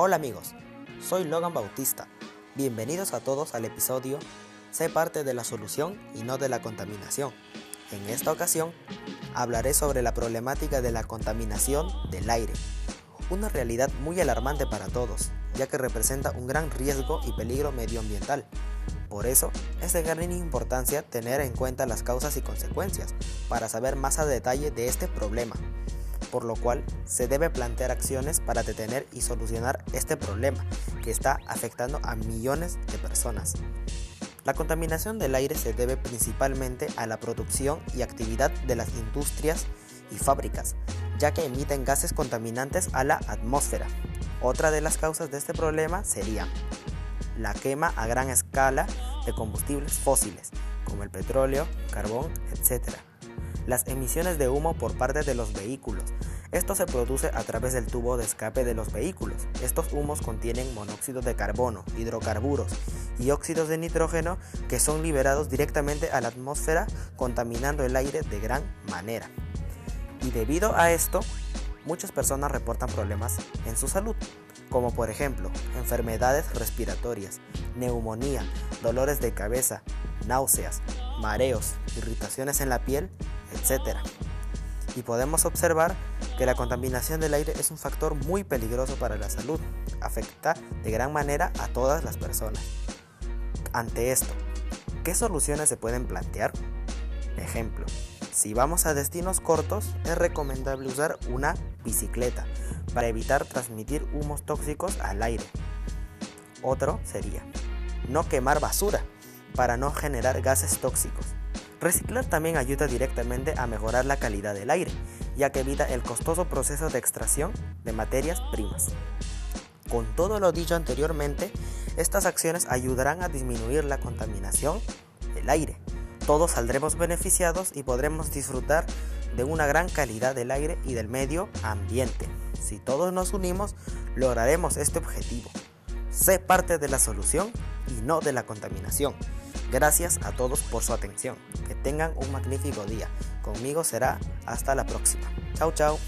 Hola amigos, soy Logan Bautista. Bienvenidos a todos al episodio Sé parte de la solución y no de la contaminación. En esta ocasión hablaré sobre la problemática de la contaminación del aire, una realidad muy alarmante para todos, ya que representa un gran riesgo y peligro medioambiental. Por eso, es de gran importancia tener en cuenta las causas y consecuencias para saber más a detalle de este problema por lo cual se debe plantear acciones para detener y solucionar este problema que está afectando a millones de personas. La contaminación del aire se debe principalmente a la producción y actividad de las industrias y fábricas, ya que emiten gases contaminantes a la atmósfera. Otra de las causas de este problema sería la quema a gran escala de combustibles fósiles, como el petróleo, carbón, etc las emisiones de humo por parte de los vehículos. Esto se produce a través del tubo de escape de los vehículos. Estos humos contienen monóxido de carbono, hidrocarburos y óxidos de nitrógeno que son liberados directamente a la atmósfera contaminando el aire de gran manera. Y debido a esto, muchas personas reportan problemas en su salud, como por ejemplo enfermedades respiratorias, neumonía, dolores de cabeza, náuseas, mareos, irritaciones en la piel etc. Y podemos observar que la contaminación del aire es un factor muy peligroso para la salud, afecta de gran manera a todas las personas. Ante esto, ¿qué soluciones se pueden plantear? Ejemplo, si vamos a destinos cortos, es recomendable usar una bicicleta para evitar transmitir humos tóxicos al aire. Otro sería, no quemar basura para no generar gases tóxicos. Reciclar también ayuda directamente a mejorar la calidad del aire, ya que evita el costoso proceso de extracción de materias primas. Con todo lo dicho anteriormente, estas acciones ayudarán a disminuir la contaminación del aire. Todos saldremos beneficiados y podremos disfrutar de una gran calidad del aire y del medio ambiente. Si todos nos unimos, lograremos este objetivo. Sé parte de la solución y no de la contaminación. Gracias a todos por su atención. Que tengan un magnífico día. Conmigo será hasta la próxima. Chao, chao.